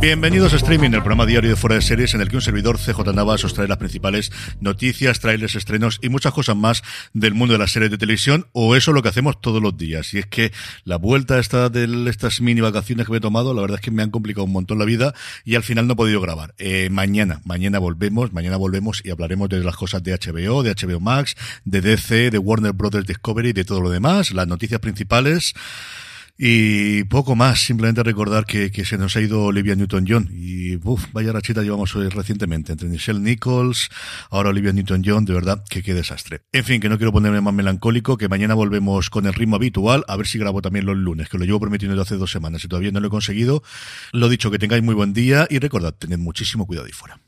Bienvenidos a Streaming, el programa diario de Fuera de Series en el que un servidor CJ Navas os trae las principales noticias, trailers, estrenos y muchas cosas más del mundo de las series de televisión o eso es lo que hacemos todos los días. Y es que la vuelta esta de estas mini vacaciones que me he tomado, la verdad es que me han complicado un montón la vida y al final no he podido grabar. Eh, mañana, mañana volvemos, mañana volvemos y hablaremos de las cosas de HBO, de HBO Max, de DC, de Warner Brothers Discovery, de todo lo demás, las noticias principales. Y poco más, simplemente recordar que, se nos ha ido Olivia Newton-John y uf, vaya rachita llevamos hoy recientemente entre Michelle Nichols, ahora Olivia Newton-John, de verdad que qué desastre. En fin, que no quiero ponerme más melancólico, que mañana volvemos con el ritmo habitual, a ver si grabo también los lunes, que lo llevo prometiendo hace dos semanas y todavía no lo he conseguido. Lo dicho, que tengáis muy buen día y recordad, tened muchísimo cuidado ahí fuera.